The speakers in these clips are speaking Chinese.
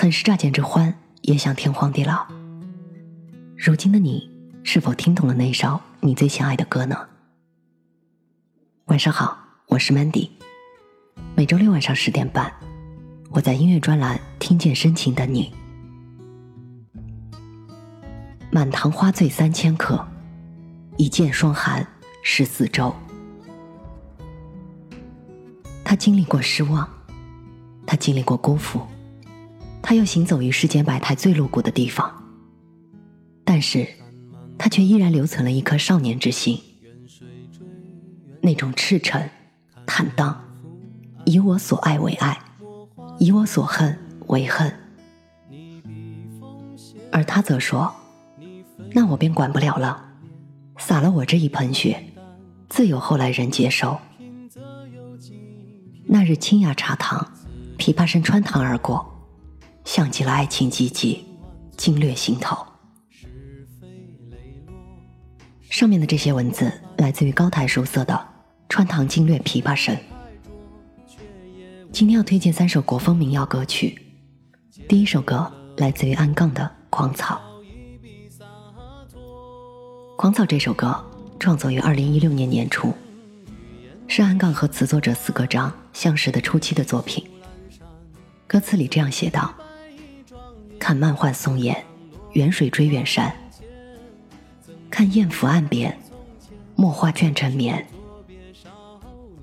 曾是乍见之欢，也想天荒地老。如今的你，是否听懂了那首你最心爱的歌呢？晚上好，我是 Mandy。每周六晚上十点半，我在音乐专栏听见深情的你。满堂花醉三千客，一剑霜寒十四周。他经历过失望，他经历过辜负。他又行走于世间百态最露骨的地方，但是，他却依然留存了一颗少年之心，那种赤诚、坦荡，以我所爱为爱，以我所恨为恨。而他则说：“那我便管不了了，洒了我这一盆血，自有后来人接受。”那日清雅茶堂，琵琶声穿堂而过。像极了爱情寂寂，惊掠心头。上面的这些文字来自于高台书色的《穿堂惊掠琵琶声》。今天要推荐三首国风民谣歌曲。第一首歌来自于安杠的《狂草》。《狂草》这首歌创作于二零一六年年初，是安杠和词作者四个章相识的初期的作品。歌词里这样写道。看漫画松岩，远水追远山。看雁伏岸边，墨画卷成绵。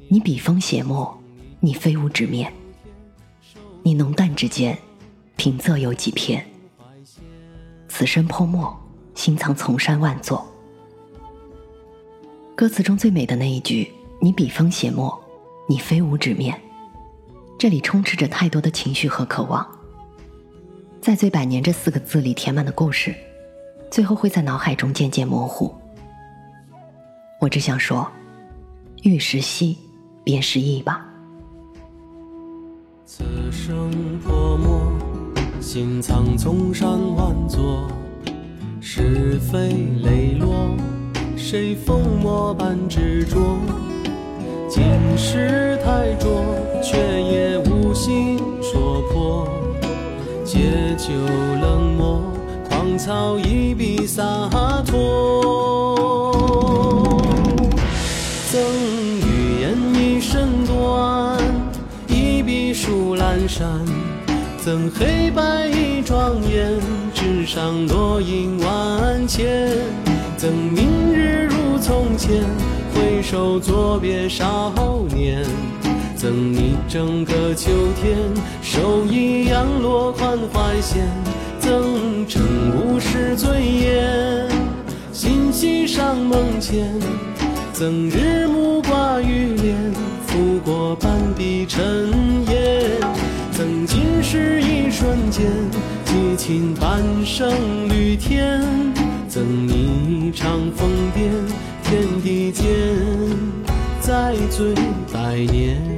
你笔锋写墨，你飞舞纸面。你浓淡之间，平仄有几篇？此生泼墨，心藏丛山万座。歌词中最美的那一句“你笔锋写墨，你飞舞纸面”，这里充斥着太多的情绪和渴望。在“醉百年”这四个字里填满的故事，最后会在脑海中渐渐模糊。我只想说，欲时兮，便是意吧。此生泼墨，心藏丛山万座，是非磊落，谁风墨般执着？今世太浊，却也无心说破。借酒冷漠，狂草一笔洒脱。赠语言一身短，一笔书阑珊。赠黑白一庄严，纸上落英万千。赠明日如从前，回首作别少年。赠你整个秋天，手一扬落款怀线。赠晨雾是醉烟，心系上梦前。赠日暮挂玉帘，拂过半壁尘烟。赠今世一瞬间，激情半生绿天。赠你一场疯癫，天地间再醉百年。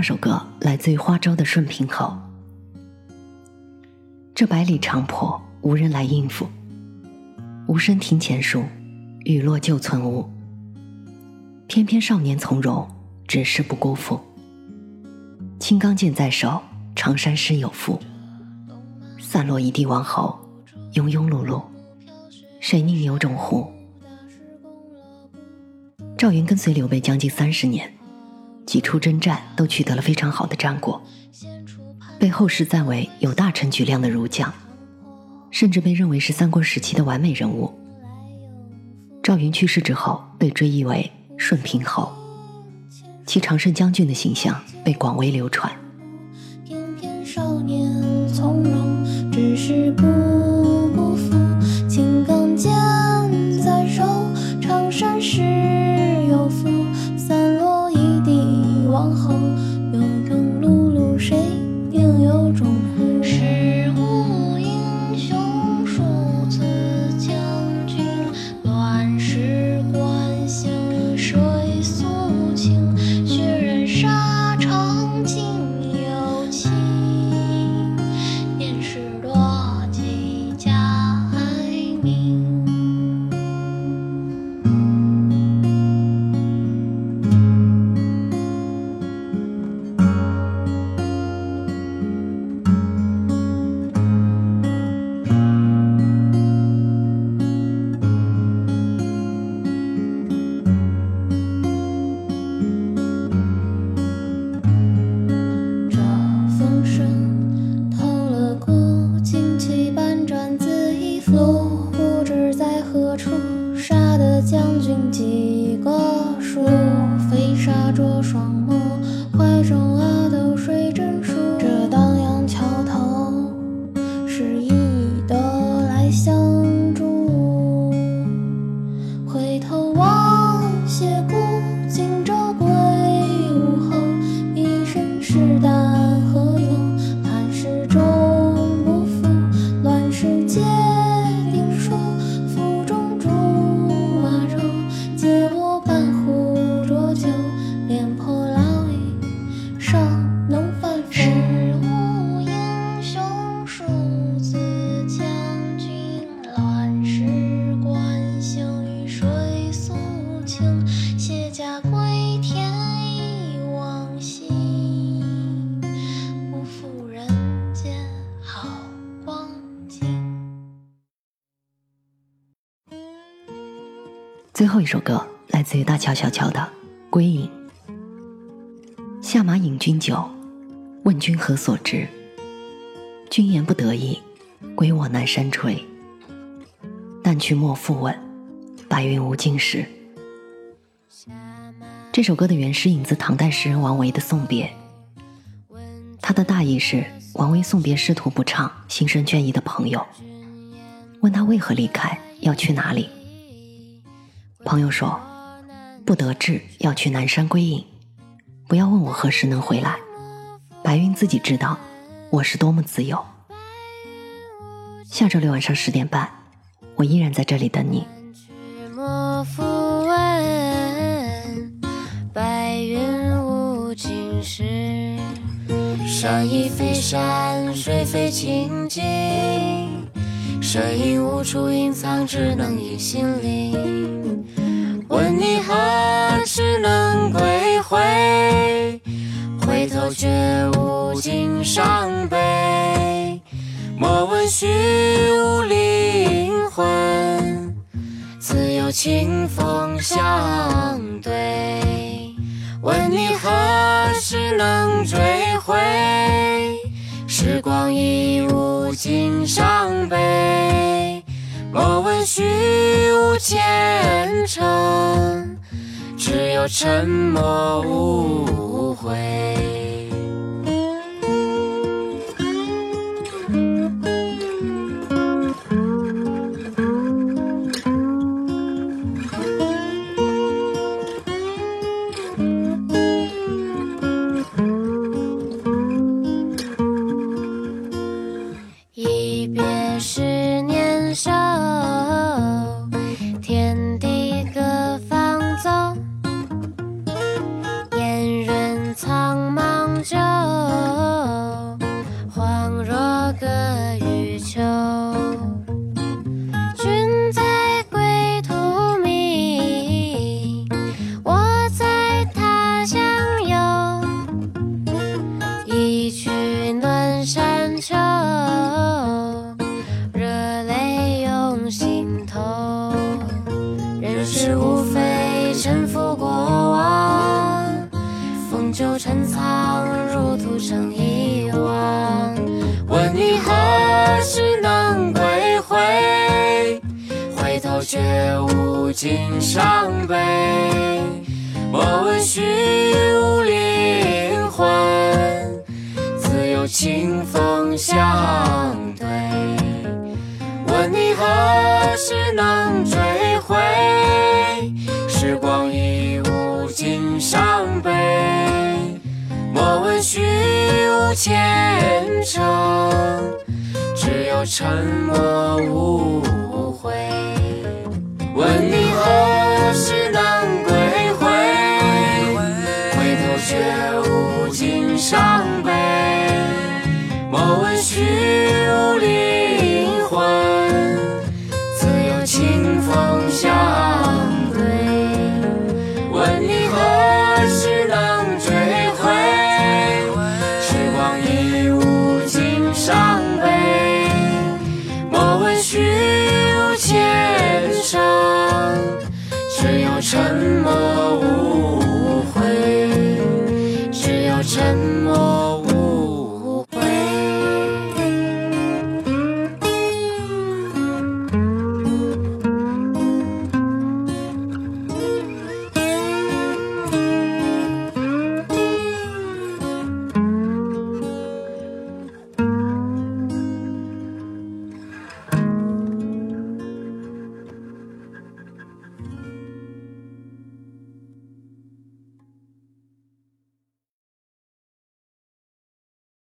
二首歌来自于花粥的《顺平侯》，这百里长坡无人来应付，无声庭前树，雨落旧村屋。偏偏少年从容，只是不辜负。青钢剑在手，长衫诗有赋，散落一地王侯，庸庸碌碌，谁宁有种乎？赵云跟随刘备将近三十年。几处征战都取得了非常好的战果，被后世赞为有大臣举量的儒将，甚至被认为是三国时期的完美人物。赵云去世之后，被追忆为顺平侯，其常胜将军的形象被广为流传。翩翩少年从容，只是不辜负青钢剑在手，长衫诗双，卸甲归田忆往昔，不负人间好光景。最后一首歌来自于大乔小乔的《归隐》。下马饮君酒，问君何所值？君言不得意，归我南山陲。但去莫复问，白云无尽时。这首歌的原诗引自唐代诗人王维的《送别》，他的大意是王维送别仕途不畅、心生倦意的朋友，问他为何离开，要去哪里。朋友说：“不得志，要去南山归隐。不要问我何时能回来，白云自己知道，我是多么自由。”下周六晚上十点半，我依然在这里等你。山亦非山，水非清净，身影无处隐藏，只能隐心灵。问你何时能归回？回头却无尽伤悲。莫问虚无灵魂，自有清风相对。问你何时能追回？时光已无尽伤悲。莫问虚无前程，只有沉默无悔。别是年少，入土成遗忘。问你何时能归回？回头却无尽伤悲。莫问虚无灵魂，自有清风相对。问你何时能前程只有沉默无悔，问你何时能归回？回头却无尽伤悲。莫问虚。